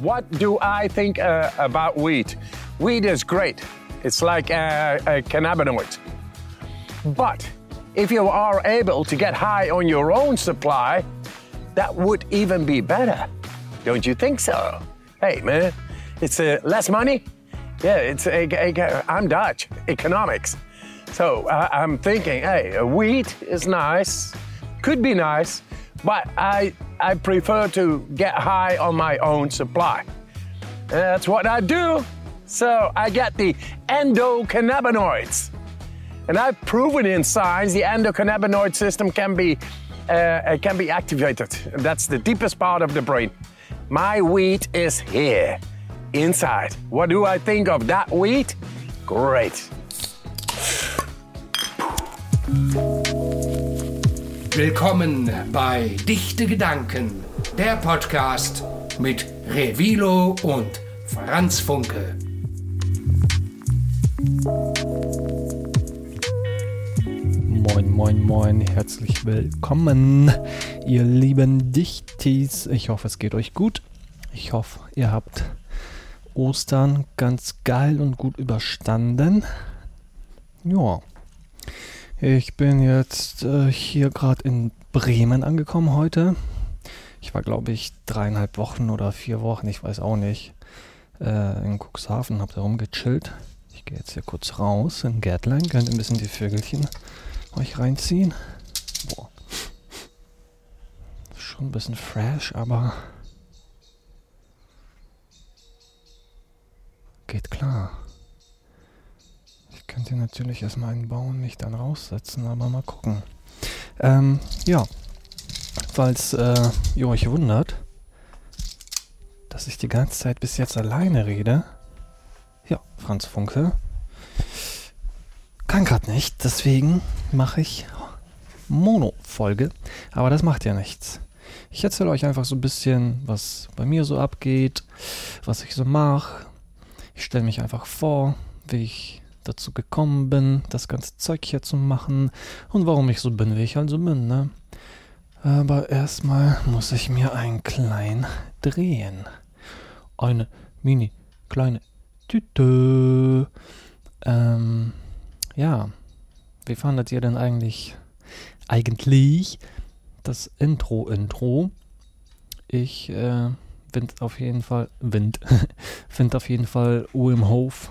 what do I think uh, about weed? Weed is great. It's like a, a cannabinoid. But if you are able to get high on your own supply, that would even be better. Don't you think so? Hey, man, it's uh, less money. Yeah, it's uh, I'm Dutch, economics. So uh, I'm thinking, hey, wheat is nice, could be nice, but I, I prefer to get high on my own supply. That's what I do. So I get the endocannabinoids. And I've proven in science the endocannabinoid system can be, uh, can be activated. That's the deepest part of the brain. My wheat is here, inside. What do I think of that wheat? Great. Willkommen bei Dichte Gedanken, der Podcast mit Revilo und Franz Funke. Moin, moin, moin, herzlich willkommen, ihr lieben Dichtis. Ich hoffe, es geht euch gut. Ich hoffe, ihr habt Ostern ganz geil und gut überstanden. Ja, ich bin jetzt äh, hier gerade in Bremen angekommen heute. Ich war, glaube ich, dreieinhalb Wochen oder vier Wochen, ich weiß auch nicht, äh, in Cuxhaven, hab da rumgechillt. Ich gehe jetzt hier kurz raus in Gärtlein, könnt ein bisschen die Vögelchen euch reinziehen. Boah. Schon ein bisschen fresh, aber geht klar könnt ihr natürlich erstmal einbauen, mich dann raussetzen, aber mal gucken. Ähm, ja, falls äh, ihr euch wundert, dass ich die ganze Zeit bis jetzt alleine rede. Ja, Franz Funke. Kann gerade nicht, deswegen mache ich Mono-Folge. Aber das macht ja nichts. Ich erzähle euch einfach so ein bisschen, was bei mir so abgeht, was ich so mache. Ich stelle mich einfach vor, wie ich dazu gekommen bin, das ganze Zeug hier zu machen und warum ich so bin, wie ich also bin, ne? Aber erstmal muss ich mir ein klein drehen. Eine mini kleine Tüte. Ähm, ja. Wie fandet ihr denn eigentlich eigentlich das Intro-Intro? Ich äh, find auf jeden Fall Wind. find auf jeden Fall Uwe Hof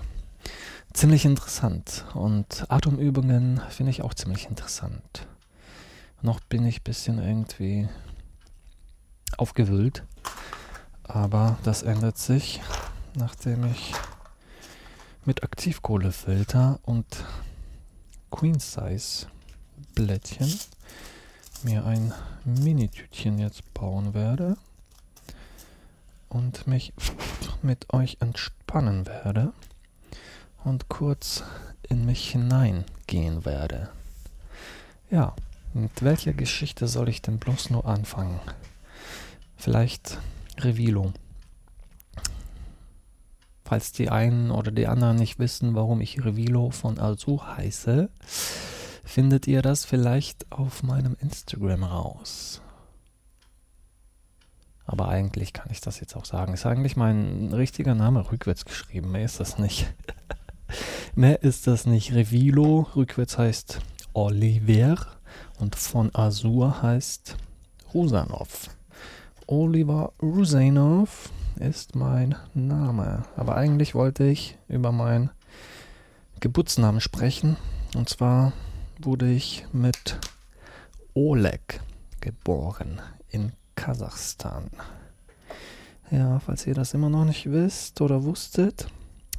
ziemlich interessant. Und Atemübungen finde ich auch ziemlich interessant. Noch bin ich ein bisschen irgendwie aufgewühlt. Aber das ändert sich, nachdem ich mit Aktivkohlefilter und Queen Size Blättchen mir ein Mini-Tütchen jetzt bauen werde und mich mit euch entspannen werde und kurz in mich hineingehen werde. Ja, mit welcher Geschichte soll ich denn bloß nur anfangen? Vielleicht Revilo. Falls die einen oder die anderen nicht wissen, warum ich Revilo von Alzu heiße, findet ihr das vielleicht auf meinem Instagram raus. Aber eigentlich kann ich das jetzt auch sagen. Ist eigentlich mein richtiger Name rückwärts geschrieben. Mehr ist das nicht. Mehr ist das nicht. Revilo rückwärts heißt Oliver und von Azur heißt Rusanov. Oliver Rusanov ist mein Name. Aber eigentlich wollte ich über meinen Geburtsnamen sprechen. Und zwar wurde ich mit Oleg geboren in Kasachstan. Ja, falls ihr das immer noch nicht wisst oder wusstet,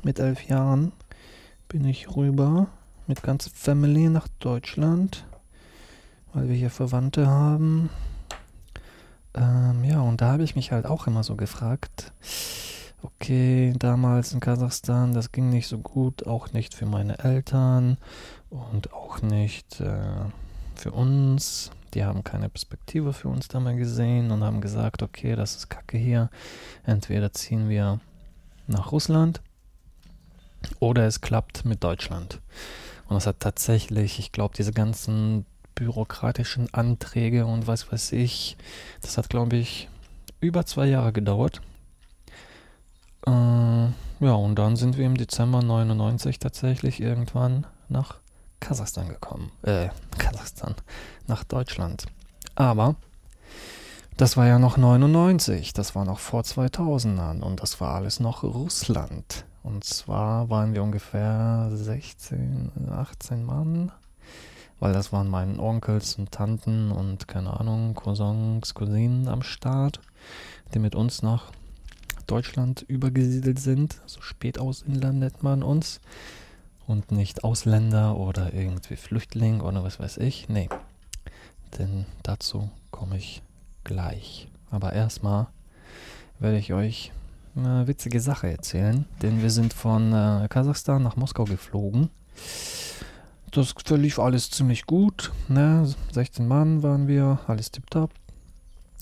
mit elf Jahren bin ich rüber mit ganzer Family nach Deutschland, weil wir hier Verwandte haben. Ähm, ja, und da habe ich mich halt auch immer so gefragt, okay, damals in Kasachstan, das ging nicht so gut, auch nicht für meine Eltern und auch nicht äh, für uns. Die haben keine Perspektive für uns da mal gesehen und haben gesagt, okay, das ist Kacke hier. Entweder ziehen wir nach Russland oder es klappt mit Deutschland. Und das hat tatsächlich, ich glaube, diese ganzen bürokratischen Anträge und was weiß ich, das hat, glaube ich, über zwei Jahre gedauert. Äh, ja, und dann sind wir im Dezember 99 tatsächlich irgendwann nach Kasachstan gekommen. Äh, Kasachstan, nach Deutschland. Aber das war ja noch 99, das war noch vor 2000ern und das war alles noch Russland. Und zwar waren wir ungefähr 16, 18 Mann, weil das waren meine Onkels und Tanten und keine Ahnung, Cousins, Cousinen am Start, die mit uns nach Deutschland übergesiedelt sind. So Spätausiedler nennt man uns. Und nicht Ausländer oder irgendwie Flüchtling oder was weiß ich. Nee. Denn dazu komme ich gleich. Aber erstmal werde ich euch eine witzige Sache erzählen. Denn wir sind von äh, Kasachstan nach Moskau geflogen. Das verlief alles ziemlich gut. Ne? 16 Mann waren wir, alles tipptopp.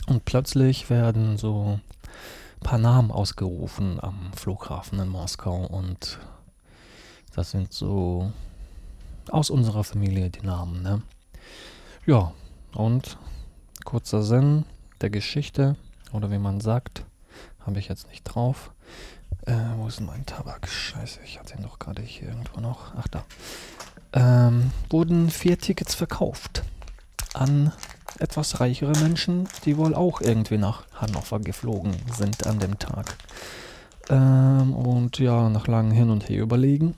Und plötzlich werden so ein paar Namen ausgerufen am Flughafen in Moskau. Und das sind so aus unserer Familie die Namen. Ne? Ja, und kurzer Sinn der Geschichte, oder wie man sagt, habe ich jetzt nicht drauf. Äh, wo ist mein Tabak? Scheiße, ich hatte ihn doch gerade hier irgendwo noch. Ach da. Ähm, wurden vier Tickets verkauft an etwas reichere Menschen, die wohl auch irgendwie nach Hannover geflogen sind an dem Tag. Ähm, und ja, nach langem Hin und Her überlegen,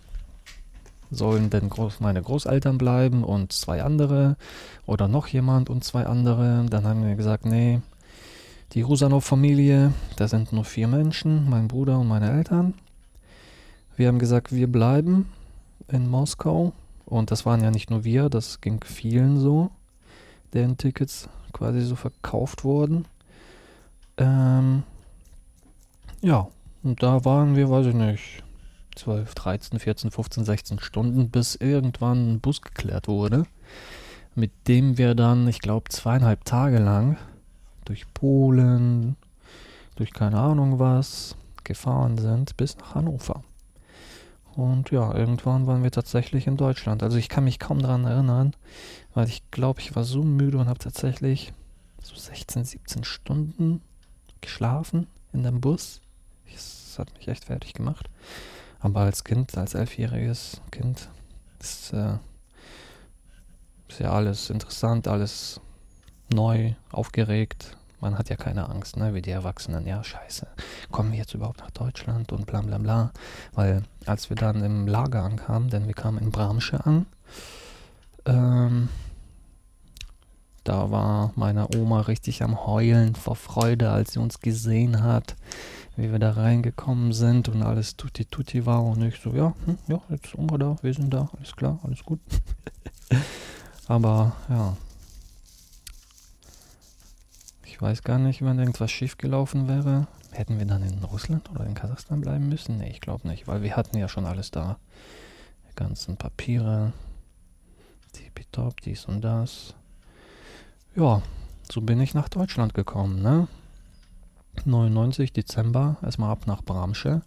sollen denn groß meine Großeltern bleiben und zwei andere oder noch jemand und zwei andere. Dann haben wir gesagt, nee, die Rusanov-Familie, da sind nur vier Menschen, mein Bruder und meine Eltern. Wir haben gesagt, wir bleiben in Moskau. Und das waren ja nicht nur wir, das ging vielen so, deren Tickets quasi so verkauft wurden. Ähm, ja, und da waren wir, weiß ich nicht, 12, 13, 14, 15, 16 Stunden, bis irgendwann ein Bus geklärt wurde, mit dem wir dann, ich glaube, zweieinhalb Tage lang durch Polen, durch keine Ahnung was gefahren sind bis nach Hannover. Und ja, irgendwann waren wir tatsächlich in Deutschland. Also ich kann mich kaum daran erinnern, weil ich glaube, ich war so müde und habe tatsächlich so 16, 17 Stunden geschlafen in dem Bus. Das hat mich echt fertig gemacht. Aber als Kind, als elfjähriges Kind, ist, äh, ist ja alles interessant, alles neu, aufgeregt, man hat ja keine Angst, ne, wie die Erwachsenen. Ja, scheiße, kommen wir jetzt überhaupt nach Deutschland und bla bla bla. Weil als wir dann im Lager ankamen, denn wir kamen in Bramsche an, ähm, da war meine Oma richtig am Heulen vor Freude, als sie uns gesehen hat, wie wir da reingekommen sind und alles tutti tutti war. Und ich so, ja, hm, ja, jetzt Oma da, wir sind da, alles klar, alles gut. Aber ja, ich weiß gar nicht, wenn irgendwas schiefgelaufen wäre. Hätten wir dann in Russland oder in Kasachstan bleiben müssen? Nee, ich glaube nicht, weil wir hatten ja schon alles da. Die ganzen Papiere, Tippitopp, dies und das. Ja, so bin ich nach Deutschland gekommen, ne? 99 Dezember, erstmal ab nach Bramsche.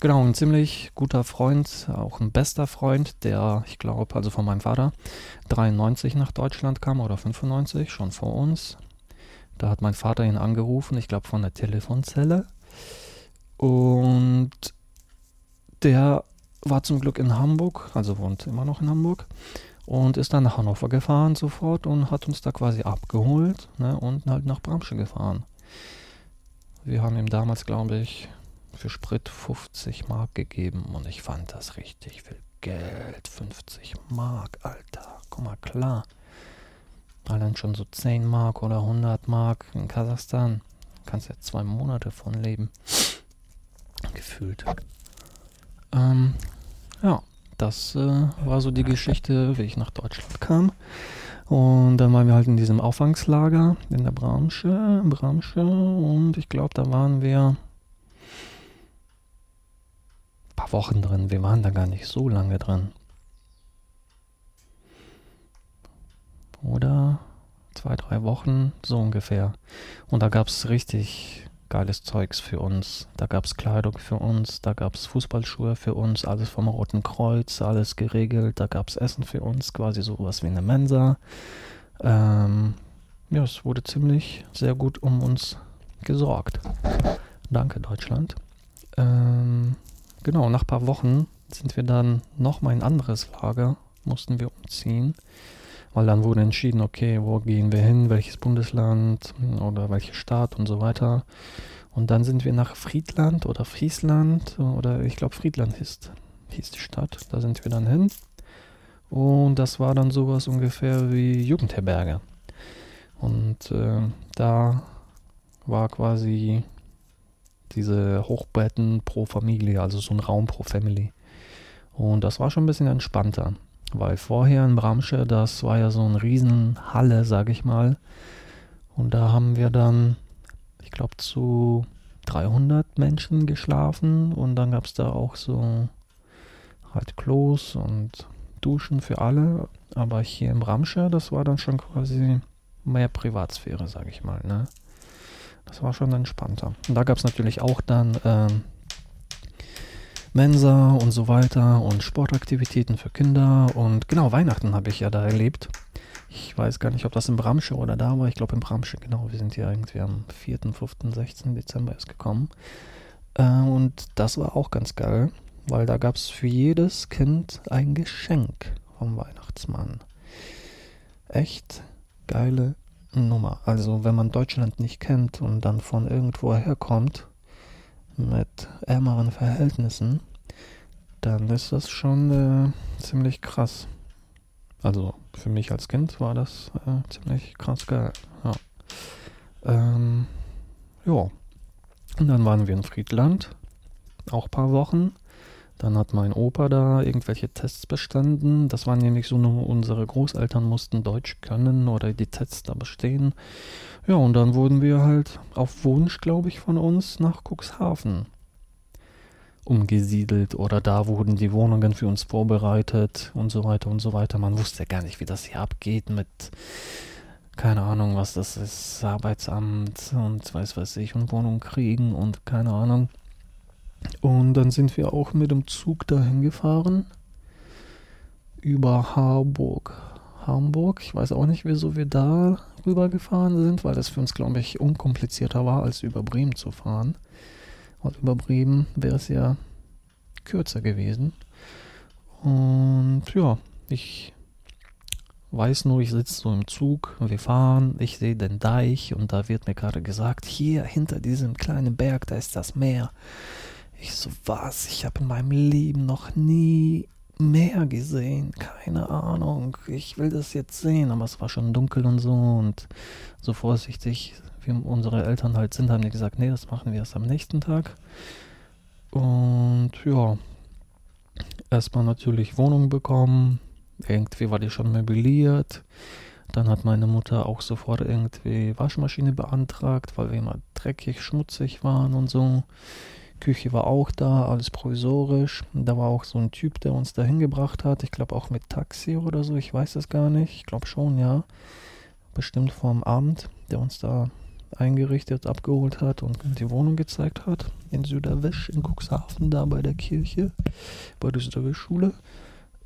Genau, ein ziemlich guter Freund, auch ein bester Freund, der, ich glaube, also von meinem Vater, 93 nach Deutschland kam oder 95, schon vor uns. Da hat mein Vater ihn angerufen, ich glaube von der Telefonzelle. Und der war zum Glück in Hamburg, also wohnt immer noch in Hamburg. Und ist dann nach Hannover gefahren sofort und hat uns da quasi abgeholt ne, und halt nach Bramsche gefahren. Wir haben ihm damals, glaube ich, für Sprit 50 Mark gegeben und ich fand das richtig viel Geld. 50 Mark, Alter. Komm mal klar. Allein schon so 10 Mark oder 100 Mark in Kasachstan. Kannst ja zwei Monate von leben. Gefühlt. Ähm, ja, das äh, war so die Geschichte, wie ich nach Deutschland kam. Und dann waren wir halt in diesem Auffangslager in der Bramsche, Bramsche und ich glaube, da waren wir ein paar Wochen drin. Wir waren da gar nicht so lange drin. Oder zwei, drei Wochen, so ungefähr. Und da gab es richtig geiles Zeugs für uns. Da gab es Kleidung für uns, da gab es Fußballschuhe für uns, alles vom Roten Kreuz, alles geregelt. Da gab es Essen für uns, quasi sowas wie eine Mensa. Ähm, ja, es wurde ziemlich sehr gut um uns gesorgt. Danke, Deutschland. Ähm, genau, nach ein paar Wochen sind wir dann nochmal in ein anderes Lager, mussten wir umziehen, weil dann wurde entschieden, okay, wo gehen wir hin, welches Bundesland oder welche Stadt und so weiter. Und dann sind wir nach Friedland oder Friesland oder ich glaube Friedland hieß, hieß die Stadt. Da sind wir dann hin. Und das war dann sowas ungefähr wie Jugendherberge. Und äh, da war quasi diese Hochbetten pro Familie, also so ein Raum pro Family. Und das war schon ein bisschen entspannter, weil vorher in Bramsche, das war ja so eine riesen Halle, sag ich mal. Und da haben wir dann ich glaube, zu 300 Menschen geschlafen und dann gab es da auch so halt Klos und Duschen für alle. Aber hier im Ramscher, das war dann schon quasi mehr Privatsphäre, sage ich mal. Ne? Das war schon entspannter. Und da gab es natürlich auch dann ähm, Mensa und so weiter und Sportaktivitäten für Kinder. Und genau, Weihnachten habe ich ja da erlebt. Ich weiß gar nicht, ob das in Bramsche oder da war. Ich glaube in Bramsche, genau. Wir sind ja irgendwie am 4., 5., 16. Dezember erst gekommen. Äh, und das war auch ganz geil, weil da gab es für jedes Kind ein Geschenk vom Weihnachtsmann. Echt geile Nummer. Also wenn man Deutschland nicht kennt und dann von irgendwo herkommt mit ärmeren Verhältnissen, dann ist das schon äh, ziemlich krass. Also für mich als Kind war das äh, ziemlich krass geil. Ja. Ähm, ja. Und dann waren wir in Friedland, auch ein paar Wochen. Dann hat mein Opa da irgendwelche Tests bestanden. Das waren nämlich so nur unsere Großeltern mussten Deutsch können oder die Tests da bestehen. Ja, und dann wurden wir halt auf Wunsch, glaube ich, von uns nach Cuxhaven umgesiedelt oder da wurden die Wohnungen für uns vorbereitet und so weiter und so weiter. Man wusste ja gar nicht, wie das hier abgeht mit, keine Ahnung, was das ist, Arbeitsamt und weiß was ich und Wohnung kriegen und keine Ahnung. Und dann sind wir auch mit dem Zug dahin gefahren über Harburg. Hamburg. Ich weiß auch nicht, wieso wir da rüber gefahren sind, weil das für uns, glaube ich, unkomplizierter war, als über Bremen zu fahren. Und über Bremen wäre es ja kürzer gewesen. Und ja, ich weiß nur, ich sitze so im Zug, wir fahren, ich sehe den Deich und da wird mir gerade gesagt, hier hinter diesem kleinen Berg, da ist das Meer. Ich so, was? Ich habe in meinem Leben noch nie Meer gesehen. Keine Ahnung. Ich will das jetzt sehen, aber es war schon dunkel und so und so vorsichtig wie unsere Eltern halt sind, haben die gesagt, nee, das machen wir erst am nächsten Tag. Und ja, erstmal natürlich Wohnung bekommen. Irgendwie war die schon möbliert. Dann hat meine Mutter auch sofort irgendwie Waschmaschine beantragt, weil wir immer dreckig, schmutzig waren und so. Küche war auch da, alles provisorisch. Da war auch so ein Typ, der uns da hingebracht hat. Ich glaube auch mit Taxi oder so, ich weiß es gar nicht. Ich glaube schon, ja. Bestimmt vom Abend, der uns da eingerichtet, abgeholt hat und die Wohnung gezeigt hat. In Süderwisch, in Cuxhaven, da bei der Kirche, bei der Süderwisch-Schule.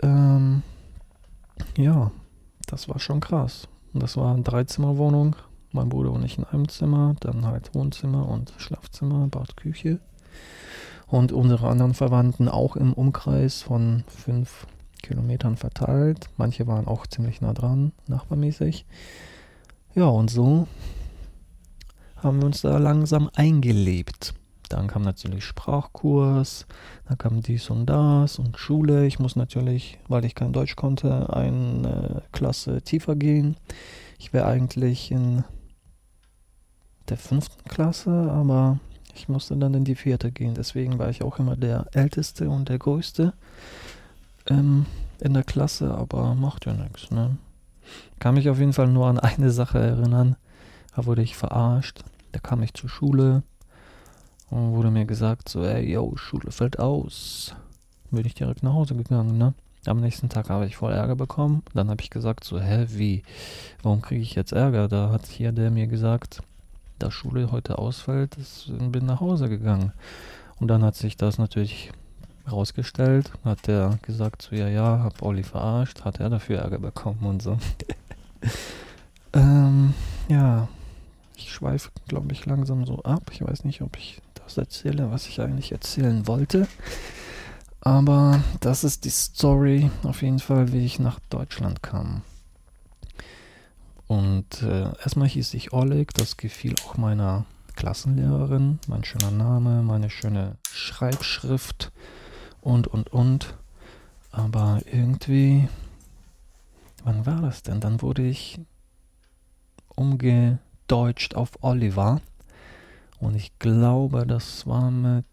Ähm, ja, das war schon krass. Das war eine Dreizimmerwohnung. Mein Bruder und ich in einem Zimmer, dann halt Wohnzimmer und Schlafzimmer, Bad, Küche. Und unsere anderen Verwandten auch im Umkreis von fünf Kilometern verteilt. Manche waren auch ziemlich nah dran, nachbarmäßig. Ja, und so haben wir uns da langsam eingelebt. Dann kam natürlich Sprachkurs, dann kam dies und das und Schule. Ich muss natürlich, weil ich kein Deutsch konnte, eine Klasse tiefer gehen. Ich wäre eigentlich in der fünften Klasse, aber ich musste dann in die vierte gehen. Deswegen war ich auch immer der Älteste und der Größte ähm, in der Klasse, aber macht ja nichts. Ne? Kann mich auf jeden Fall nur an eine Sache erinnern. Da wurde ich verarscht. Da kam ich zur Schule und wurde mir gesagt, so, ey, yo, Schule fällt aus. Bin ich direkt nach Hause gegangen, ne? Am nächsten Tag habe ich voll Ärger bekommen. Dann habe ich gesagt, so, hä, wie? Warum kriege ich jetzt Ärger? Da hat hier der mir gesagt, dass Schule heute ausfällt, ich bin nach Hause gegangen. Und dann hat sich das natürlich rausgestellt, hat der gesagt, so, ja, ja, hab Olli verarscht, hat er dafür Ärger bekommen und so. ähm, ja, ich schweife, glaube ich, langsam so ab. Ich weiß nicht, ob ich das erzähle, was ich eigentlich erzählen wollte. Aber das ist die Story auf jeden Fall, wie ich nach Deutschland kam. Und äh, erstmal hieß ich Oleg, das gefiel auch meiner Klassenlehrerin, mein schöner Name, meine schöne Schreibschrift und, und, und. Aber irgendwie, wann war das denn? Dann wurde ich umgedeutscht auf Oliver. Und ich glaube, das war mit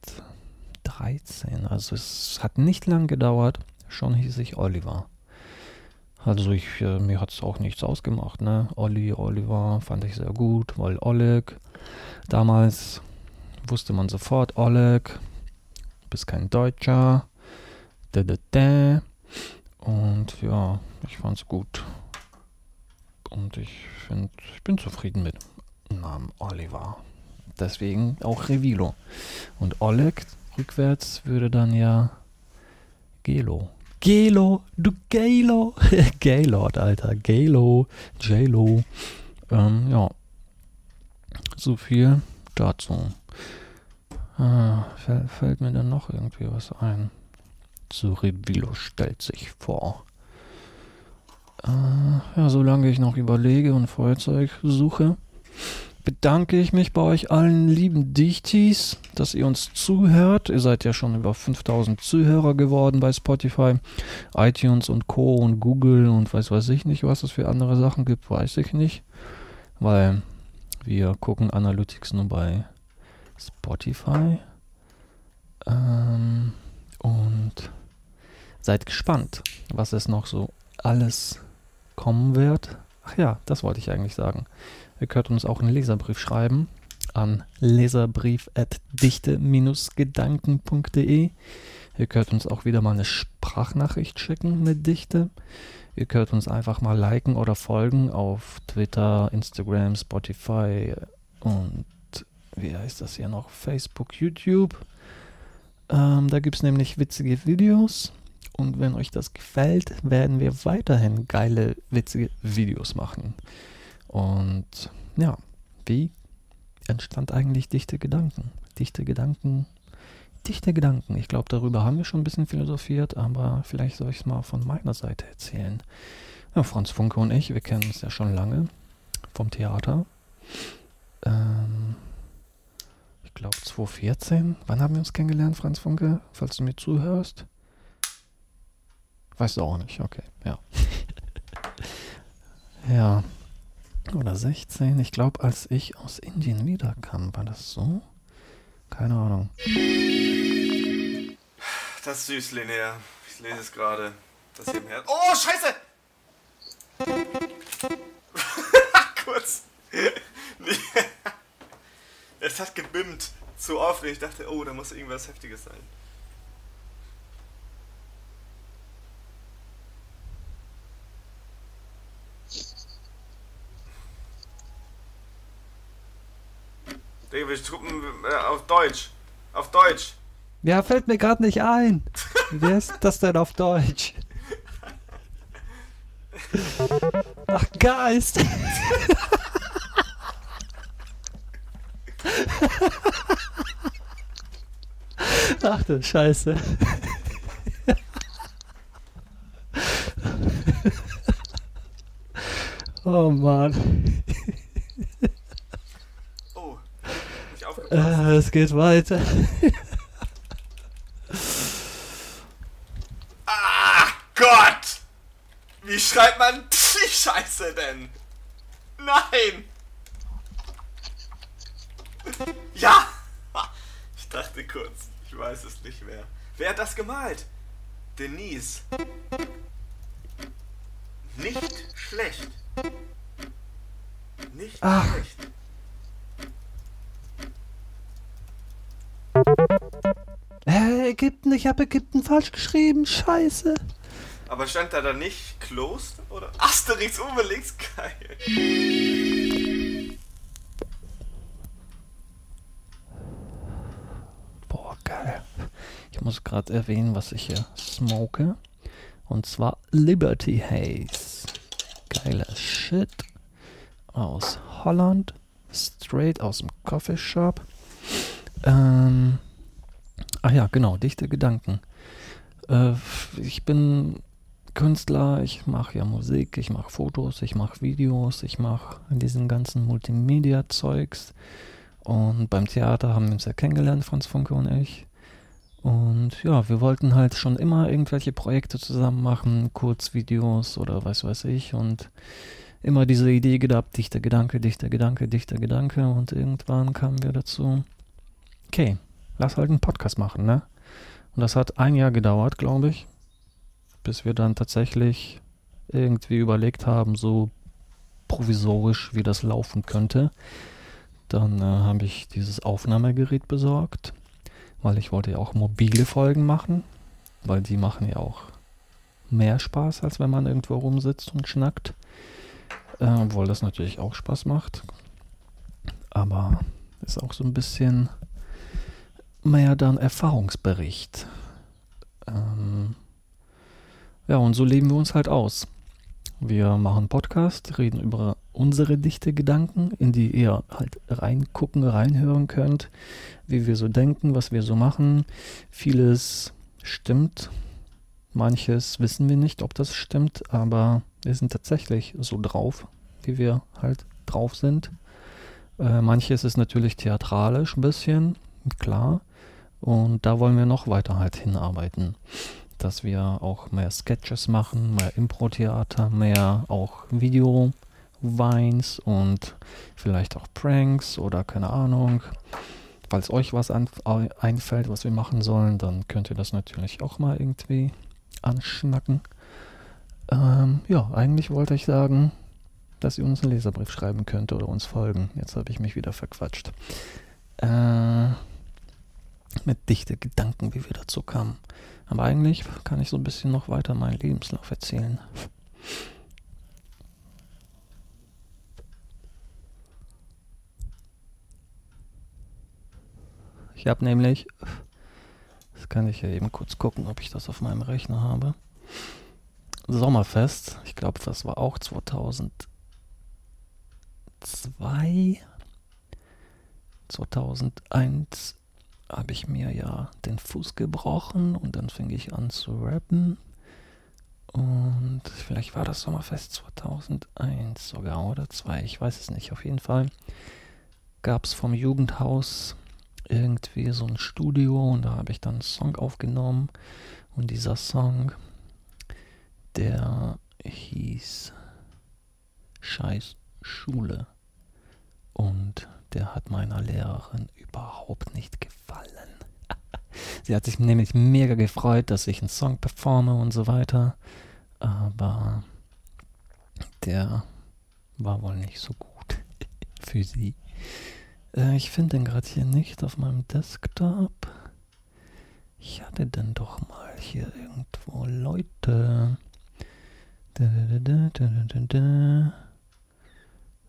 13. Also es hat nicht lang gedauert. Schon hieß ich Oliver. Also ich, äh, mir hat es auch nichts ausgemacht, ne? Olli, Oliver fand ich sehr gut, weil Oleg, damals wusste man sofort, Oleg, bist kein Deutscher, da, da, da. Und ja, ich fand's gut. Und ich finde, ich bin zufrieden mit dem Namen Oliver. Deswegen auch Revilo. Und Oleg rückwärts würde dann ja Gelo Gelo, du Galo. Gaylord, Alter. Galo, J-Lo. Ähm, ja. So viel dazu. Ah, fällt, mir dann noch irgendwie was ein. Zu Revilo stellt sich vor. Äh, ja, solange ich noch überlege und Feuerzeug suche, bedanke ich mich bei euch allen lieben Dichtis, dass ihr uns zuhört. Ihr seid ja schon über 5000 Zuhörer geworden bei Spotify, iTunes und Co. und Google und weiß weiß ich nicht, was es für andere Sachen gibt, weiß ich nicht. Weil wir gucken Analytics nur bei Spotify. Ähm, und seid gespannt, was es noch so alles kommen wird. Ach ja, das wollte ich eigentlich sagen. Ihr könnt uns auch einen Leserbrief schreiben an leserbrief.dichte-gedanken.de. Ihr könnt uns auch wieder mal eine Sprachnachricht schicken mit Dichte. Ihr könnt uns einfach mal liken oder folgen auf Twitter, Instagram, Spotify und wie heißt das hier noch? Facebook, YouTube. Ähm, da gibt es nämlich witzige Videos. Und wenn euch das gefällt, werden wir weiterhin geile, witzige Videos machen. Und ja, wie entstand eigentlich dichte Gedanken? Dichte Gedanken, dichte Gedanken. Ich glaube, darüber haben wir schon ein bisschen philosophiert, aber vielleicht soll ich es mal von meiner Seite erzählen. Ja, Franz Funke und ich, wir kennen uns ja schon lange vom Theater. Ähm, ich glaube 2014. Wann haben wir uns kennengelernt, Franz Funke? Falls du mir zuhörst. Weißt du auch nicht, okay, ja. ja, oder 16. Ich glaube, als ich aus Indien wiederkam, war das so? Keine Ahnung. Das ist süß, Linnea. Ich lese es gerade. Das hier im Herz. Oh, Scheiße! Kurz. es hat gebimmt. Zu aufregend. Ich dachte, oh, da muss irgendwas Heftiges sein. David Truppen äh, auf Deutsch. Auf Deutsch. Ja, fällt mir gerade nicht ein. Wer ist das denn auf Deutsch? Ach, Geist. Ach du Scheiße. Oh Mann. Äh, es geht weiter. ah, Gott! Wie schreibt man die Scheiße denn? Nein! Ja! Ich dachte kurz, ich weiß es nicht mehr. Wer hat das gemalt? Denise. Nicht schlecht. Nicht Ach. schlecht. Ägypten, ich habe Ägypten falsch geschrieben, scheiße. Aber stand da dann nicht closed oder Asterix Obelix geil? Boah, geil. Ich muss gerade erwähnen, was ich hier smoke. Und zwar Liberty Haze. Geiler Shit. Aus Holland. Straight aus dem Coffeeshop. Ähm, ach ja, genau, dichte Gedanken. Äh, ich bin Künstler, ich mache ja Musik, ich mache Fotos, ich mache Videos, ich mache diesen ganzen Multimedia-Zeugs. Und beim Theater haben wir uns ja kennengelernt, Franz Funke und ich. Und ja, wir wollten halt schon immer irgendwelche Projekte zusammen machen, Kurzvideos oder was weiß ich. Und immer diese Idee gehabt, dichter Gedanke, dichter Gedanke, dichter Gedanke. Und irgendwann kamen wir dazu, okay, lass halt einen Podcast machen, ne? Und das hat ein Jahr gedauert, glaube ich bis wir dann tatsächlich irgendwie überlegt haben, so provisorisch, wie das laufen könnte. Dann äh, habe ich dieses Aufnahmegerät besorgt, weil ich wollte ja auch mobile Folgen machen, weil die machen ja auch mehr Spaß, als wenn man irgendwo rumsitzt und schnackt. Äh, obwohl das natürlich auch Spaß macht. Aber ist auch so ein bisschen mehr dann Erfahrungsbericht. Ähm, ja, und so leben wir uns halt aus. Wir machen Podcast, reden über unsere dichte Gedanken, in die ihr halt reingucken, reinhören könnt, wie wir so denken, was wir so machen. Vieles stimmt, manches wissen wir nicht, ob das stimmt, aber wir sind tatsächlich so drauf, wie wir halt drauf sind. Äh, manches ist natürlich theatralisch ein bisschen, klar. Und da wollen wir noch weiter halt hinarbeiten dass wir auch mehr Sketches machen, mehr Impro-Theater, mehr auch Video-Vines und vielleicht auch Pranks oder keine Ahnung. Falls euch was einfällt, was wir machen sollen, dann könnt ihr das natürlich auch mal irgendwie anschnacken. Ähm, ja, eigentlich wollte ich sagen, dass ihr uns einen Leserbrief schreiben könnt oder uns folgen. Jetzt habe ich mich wieder verquatscht. Äh, mit dichte Gedanken, wie wir dazu kamen. Aber eigentlich kann ich so ein bisschen noch weiter meinen Lebenslauf erzählen. Ich habe nämlich, das kann ich ja eben kurz gucken, ob ich das auf meinem Rechner habe. Sommerfest, ich glaube, das war auch 2002, 2001 habe ich mir ja den Fuß gebrochen und dann fing ich an zu rappen. Und vielleicht war das Sommerfest 2001 sogar oder 2, ich weiß es nicht. Auf jeden Fall gab es vom Jugendhaus irgendwie so ein Studio und da habe ich dann einen Song aufgenommen. Und dieser Song, der hieß Scheiß Schule. Und der hat meiner Lehrerin überhaupt nicht gefallen. Sie hat sich nämlich mega gefreut, dass ich einen Song performe und so weiter. Aber der war wohl nicht so gut für sie. Äh, ich finde den gerade hier nicht auf meinem Desktop. Ich hatte denn doch mal hier irgendwo Leute. Da, da, da, da, da, da.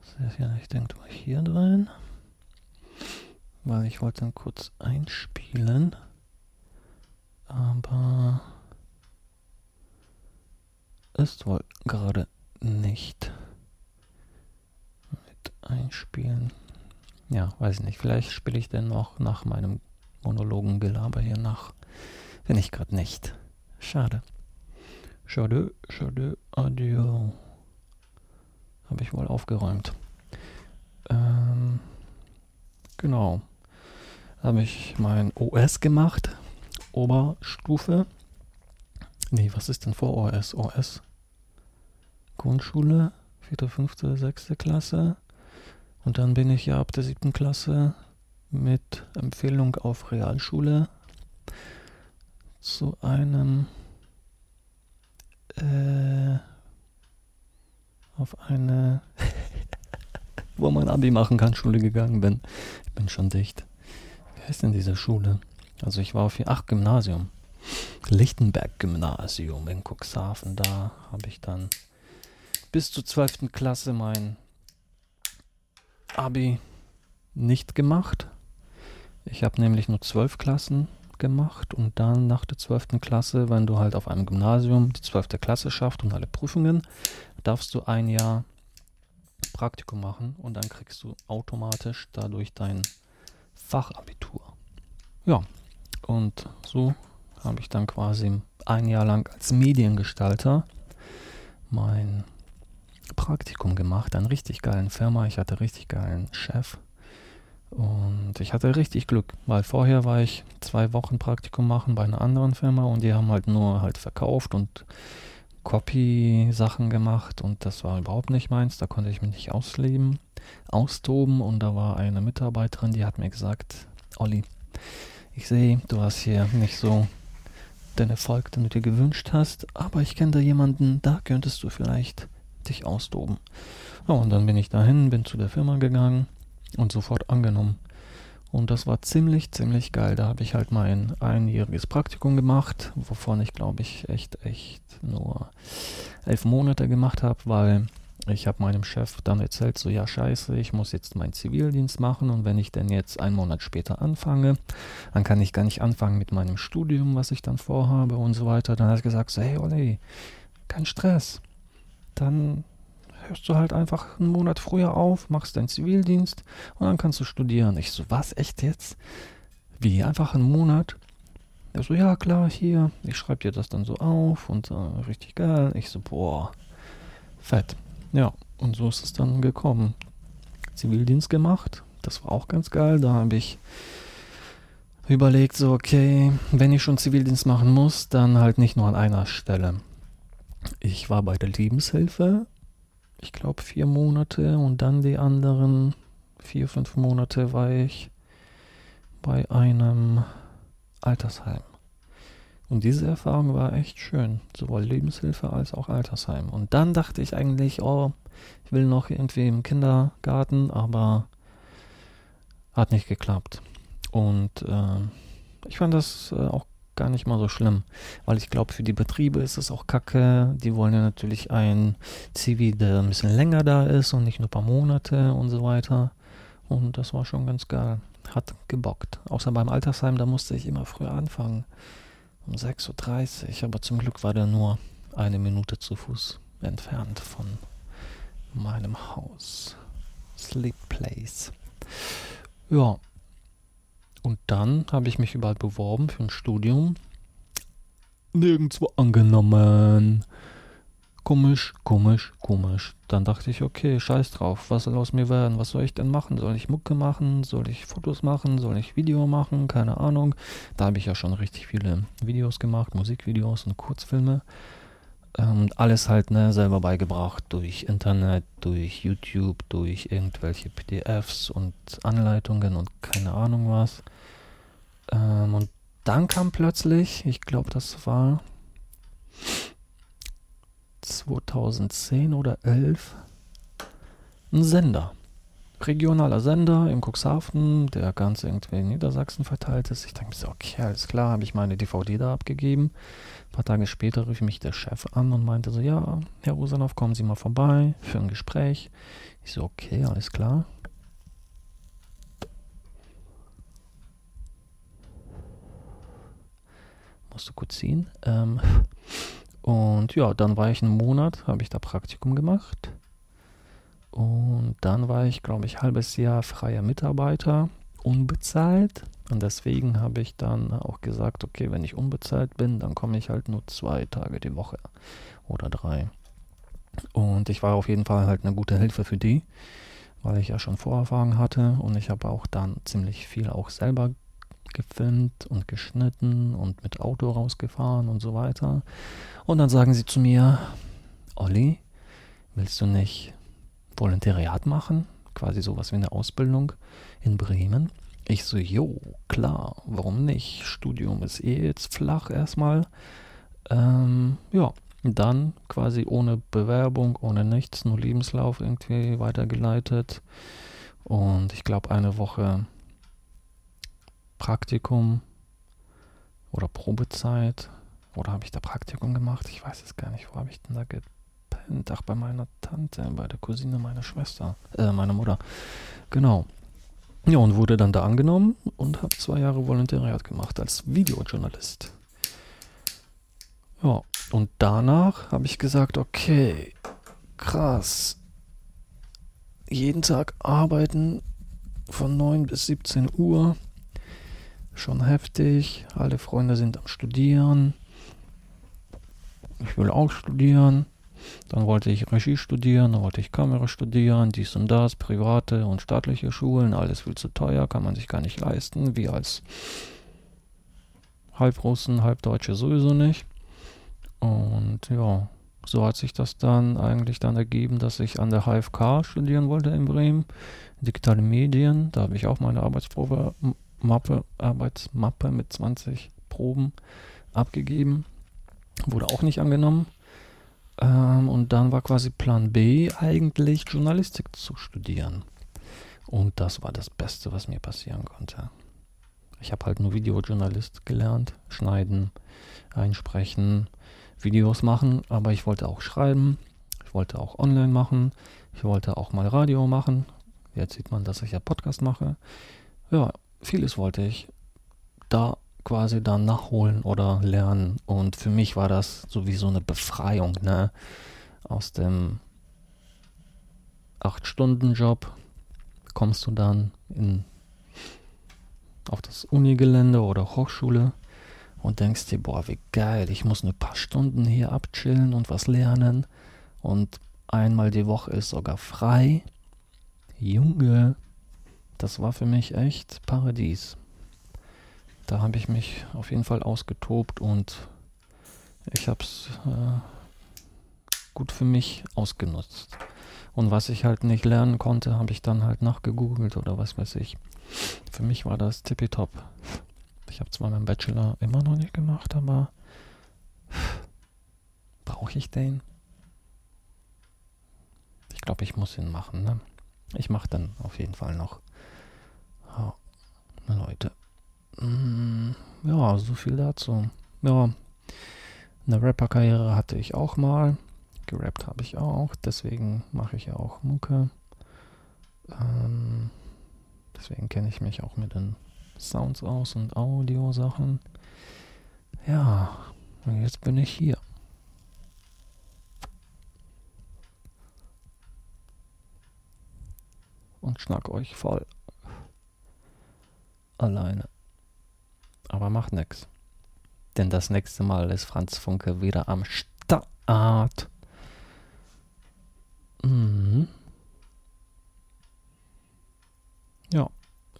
Das ist ja nicht irgendwo hier drin weil ich wollte dann kurz einspielen, aber ist wohl gerade nicht mit einspielen. Ja, weiß ich nicht. Vielleicht spiele ich denn noch nach meinem Monologen Gelaber hier nach. Wenn ich gerade nicht. Schade. Schade, schade, adieu. Habe ich wohl aufgeräumt. Ähm, genau habe ich mein OS gemacht, Oberstufe. Nee, was ist denn vor OS? OS Grundschule, vierte, fünfte, sechste Klasse. Und dann bin ich ja ab der siebten Klasse mit Empfehlung auf Realschule zu einem äh, auf eine wo man Abi machen kann, Schule gegangen bin. Ich bin schon dicht heißt denn diese Schule? Also ich war auf hier, ach, Gymnasium. Lichtenberg-Gymnasium in Cuxhaven. Da habe ich dann bis zur 12. Klasse mein Abi nicht gemacht. Ich habe nämlich nur 12 Klassen gemacht und dann nach der 12. Klasse, wenn du halt auf einem Gymnasium die 12. Klasse schaffst und alle Prüfungen, darfst du ein Jahr Praktikum machen und dann kriegst du automatisch dadurch dein Fachabitur. ja, und so habe ich dann quasi ein Jahr lang als Mediengestalter mein Praktikum gemacht, einen richtig geilen Firma. Ich hatte richtig geilen Chef. Und ich hatte richtig Glück, weil vorher war ich zwei Wochen Praktikum machen bei einer anderen Firma und die haben halt nur halt verkauft und Copy-Sachen gemacht und das war überhaupt nicht meins. Da konnte ich mich nicht ausleben, austoben und da war eine Mitarbeiterin, die hat mir gesagt, Olli, ich sehe, du hast hier nicht so den Erfolg, den du dir gewünscht hast, aber ich kenne da jemanden, da könntest du vielleicht dich austoben. Ja, und dann bin ich dahin, bin zu der Firma gegangen und sofort angenommen. Und das war ziemlich, ziemlich geil. Da habe ich halt mein einjähriges Praktikum gemacht, wovon ich glaube ich echt, echt nur elf Monate gemacht habe, weil ich habe meinem Chef dann erzählt, so ja scheiße, ich muss jetzt meinen Zivildienst machen und wenn ich denn jetzt einen Monat später anfange, dann kann ich gar nicht anfangen mit meinem Studium, was ich dann vorhabe und so weiter. Dann hat er gesagt, so hey Olli, kein Stress. Dann hörst du halt einfach einen Monat früher auf, machst deinen Zivildienst und dann kannst du studieren. Ich so, was, echt jetzt? Wie, einfach einen Monat? Er so, ja klar, hier, ich schreibe dir das dann so auf und äh, richtig geil. Ich so, boah, fett. Ja, und so ist es dann gekommen. Zivildienst gemacht, das war auch ganz geil. Da habe ich überlegt, so, okay, wenn ich schon Zivildienst machen muss, dann halt nicht nur an einer Stelle. Ich war bei der Lebenshilfe ich glaube, vier Monate und dann die anderen vier, fünf Monate war ich bei einem Altersheim. Und diese Erfahrung war echt schön, sowohl Lebenshilfe als auch Altersheim. Und dann dachte ich eigentlich, oh, ich will noch irgendwie im Kindergarten, aber hat nicht geklappt. Und äh, ich fand das äh, auch gar nicht mal so schlimm, weil ich glaube, für die Betriebe ist es auch kacke. Die wollen ja natürlich ein Zivi, der ein bisschen länger da ist und nicht nur ein paar Monate und so weiter. Und das war schon ganz geil. Hat gebockt. Außer beim Altersheim, da musste ich immer früher anfangen. Um 6.30 Uhr. Aber zum Glück war der nur eine Minute zu Fuß entfernt von meinem Haus. Sleep Place. Ja, und dann habe ich mich überall beworben für ein Studium. Nirgendwo angenommen. Komisch, komisch, komisch. Dann dachte ich, okay, scheiß drauf, was soll aus mir werden? Was soll ich denn machen? Soll ich Mucke machen? Soll ich Fotos machen? Soll ich Video machen? Keine Ahnung. Da habe ich ja schon richtig viele Videos gemacht, Musikvideos und Kurzfilme. Ähm, alles halt ne, selber beigebracht durch Internet, durch YouTube, durch irgendwelche PDFs und Anleitungen und keine Ahnung was. Ähm, und dann kam plötzlich, ich glaube, das war 2010 oder 11, ein Sender. Regionaler Sender in Cuxhaven, der ganz irgendwie in Niedersachsen verteilt ist. Ich denke mir so, okay, alles klar, habe ich meine DVD da abgegeben. Ein paar Tage später rief mich der Chef an und meinte so, ja, Herr Rosanov, kommen Sie mal vorbei für ein Gespräch. Ich so, okay, alles klar. Musste kurz ziehen. Ähm, und ja, dann war ich einen Monat, habe ich da Praktikum gemacht. Und dann war ich, glaube ich, halbes Jahr freier Mitarbeiter, unbezahlt. Und deswegen habe ich dann auch gesagt, okay, wenn ich unbezahlt bin, dann komme ich halt nur zwei Tage die Woche oder drei. Und ich war auf jeden Fall halt eine gute Hilfe für die, weil ich ja schon Vorerfahrung hatte und ich habe auch dann ziemlich viel auch selber gefilmt und geschnitten und mit Auto rausgefahren und so weiter. Und dann sagen sie zu mir, Olli, willst du nicht Volontariat machen? Quasi sowas wie eine Ausbildung in Bremen. Ich so, jo, klar, warum nicht? Studium ist eh jetzt flach erstmal. Ähm, ja, dann quasi ohne Bewerbung, ohne nichts, nur Lebenslauf irgendwie weitergeleitet. Und ich glaube, eine Woche Praktikum oder Probezeit. Oder habe ich da Praktikum gemacht? Ich weiß es gar nicht. Wo habe ich denn da gepennt? Ach, bei meiner Tante, bei der Cousine meiner Schwester, äh, meiner Mutter. Genau. Ja, und wurde dann da angenommen und habe zwei Jahre Volontariat gemacht als Videojournalist. Ja, und danach habe ich gesagt, okay, krass. Jeden Tag arbeiten von 9 bis 17 Uhr schon heftig. Alle Freunde sind am Studieren. Ich will auch studieren. Dann wollte ich Regie studieren, dann wollte ich Kamera studieren, dies und das, private und staatliche Schulen, alles viel zu teuer, kann man sich gar nicht leisten. wie als Halbrussen, Halbdeutsche sowieso nicht. Und ja, so hat sich das dann eigentlich dann ergeben, dass ich an der HFK studieren wollte in Bremen, digitale Medien. Da habe ich auch meine Arbeitsprobe Mappe, Arbeitsmappe mit 20 Proben abgegeben. Wurde auch nicht angenommen. Ähm, und dann war quasi Plan B eigentlich Journalistik zu studieren. Und das war das Beste, was mir passieren konnte. Ich habe halt nur Videojournalist gelernt, schneiden, einsprechen, Videos machen, aber ich wollte auch schreiben, ich wollte auch online machen, ich wollte auch mal Radio machen. Jetzt sieht man, dass ich ja Podcast mache. Ja, vieles wollte ich da quasi dann nachholen oder lernen. Und für mich war das sowieso eine Befreiung, ne? Aus dem 8-Stunden-Job kommst du dann in, auf das Unigelände oder Hochschule und denkst dir, boah, wie geil, ich muss ein paar Stunden hier abchillen und was lernen. Und einmal die Woche ist sogar frei. Junge, das war für mich echt Paradies. Da habe ich mich auf jeden Fall ausgetobt und ich habe es äh, gut für mich ausgenutzt. Und was ich halt nicht lernen konnte, habe ich dann halt nachgegoogelt oder was weiß ich. Für mich war das tippitopp. Ich habe zwar meinen Bachelor immer noch nicht gemacht, aber brauche ich den? Ich glaube, ich muss ihn machen. Ne? Ich mache dann auf jeden Fall noch. Oh, Leute. Mm, ja, so viel dazu. Ja, eine Rapper-Karriere hatte ich auch mal. Gerappt habe ich auch. Deswegen mache ich ja auch Mucke. Ähm, deswegen kenne ich mich auch mit den Sounds aus und Audio-Sachen. Ja, und jetzt bin ich hier. Und schnack euch voll. Alleine. Aber macht nix. Denn das nächste Mal ist Franz Funke wieder am Start. Mhm. Ja.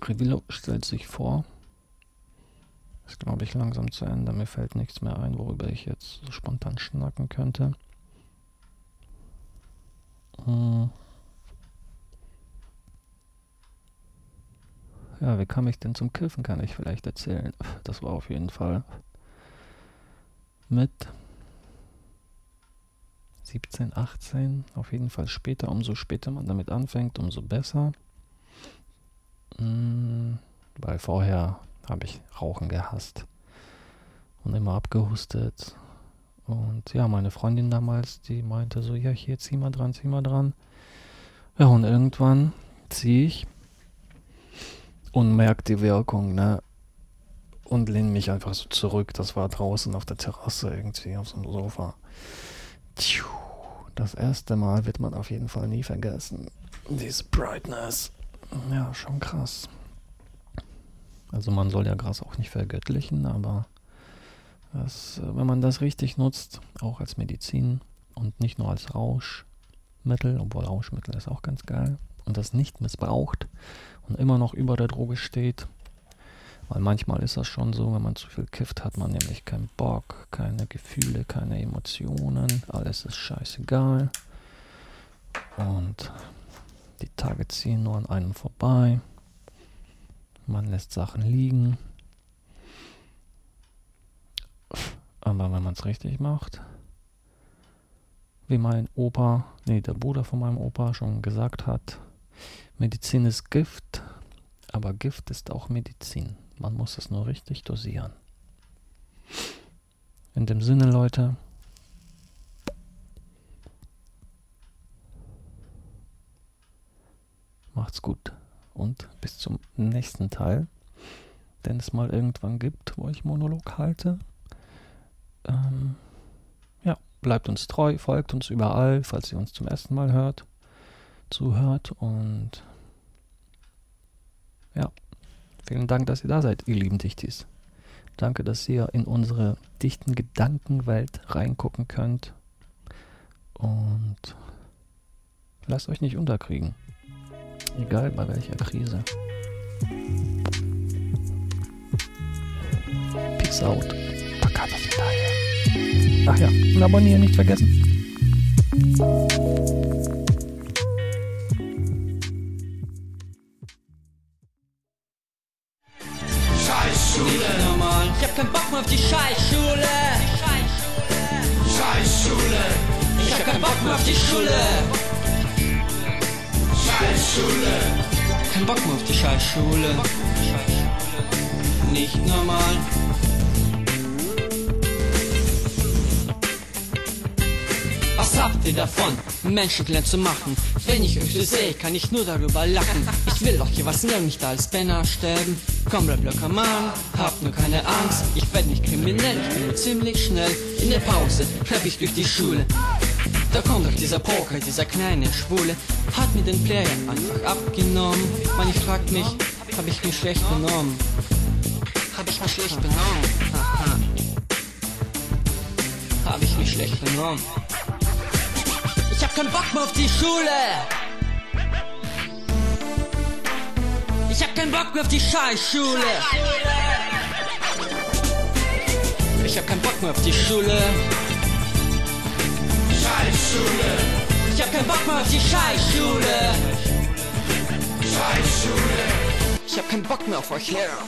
Revilo stellt sich vor. Ist, glaube ich, langsam zu Ende. Mir fällt nichts mehr ein, worüber ich jetzt so spontan schnacken könnte. Hm. Ja, wie kam ich denn zum Kiffen, kann ich vielleicht erzählen. Das war auf jeden Fall mit 17, 18, auf jeden Fall später. Umso später man damit anfängt, umso besser. Mm, weil vorher habe ich Rauchen gehasst und immer abgehustet. Und ja, meine Freundin damals, die meinte so, ja, hier, zieh mal dran, zieh mal dran. Ja, und irgendwann ziehe ich und merke die Wirkung, ne? Und lehne mich einfach so zurück. Das war draußen auf der Terrasse irgendwie, auf so einem Sofa. Das erste Mal wird man auf jeden Fall nie vergessen. Diese Brightness. Ja, schon krass. Also man soll ja Gras auch nicht vergöttlichen, aber das, wenn man das richtig nutzt, auch als Medizin und nicht nur als Rauschmittel, obwohl Rauschmittel ist auch ganz geil, und das nicht missbraucht und immer noch über der Droge steht, weil manchmal ist das schon so, wenn man zu viel kifft, hat man nämlich keinen Bock, keine Gefühle, keine Emotionen, alles ist scheißegal. Und die Tage ziehen nur an einem vorbei. Man lässt Sachen liegen. Aber wenn man es richtig macht, wie mein Opa, nee, der Bruder von meinem Opa schon gesagt hat, Medizin ist Gift, aber Gift ist auch Medizin. Man muss es nur richtig dosieren. In dem Sinne, Leute, Macht's gut und bis zum nächsten Teil, den es mal irgendwann gibt, wo ich Monolog halte. Ähm, ja, bleibt uns treu, folgt uns überall, falls ihr uns zum ersten Mal hört, zuhört und ja, Vielen Dank, dass ihr da seid, ihr lieben Dichtis. Danke, dass ihr in unsere dichten Gedankenwelt reingucken könnt. Und lasst euch nicht unterkriegen. Egal bei welcher Krise. Peace out. Ach ja, und abonnieren nicht vergessen. Keinen Bock mehr auf die Scheißschule. Scheißschule. Ich hab keinen Bock mehr auf die Schule. Scheißschule. Kein Bock mehr auf die Scheißschule. Nicht normal. Was habt ihr davon, Menschen klein zu machen? Wenn ich euch so sehe, kann ich nur darüber lachen. Ich will doch hier was lernen, nicht als Benner sterben. Komm, locker, Mann, habt nur keine Angst. Ich werd nicht kriminell, ich bin nur ziemlich schnell. In der Pause schlepp ich durch die Schule. Da kommt doch dieser Poker, dieser kleine Schwule, hat mir den Player einfach abgenommen. Man, ich frag mich, hab ich mich schlecht benommen? Hab ich mich schlecht benommen? Haha. Hab ich mich schlecht benommen? Ich hab keinen Bock mehr auf die Schule! Ich hab keinen Bock mehr auf die Scheißschule! Ich hab keinen Bock mehr auf die Schule! Scheißschule. Ich hab keinen Bock mehr auf die Scheißschule! Scheißschule. Ich hab keinen Bock mehr auf euch Lehrer!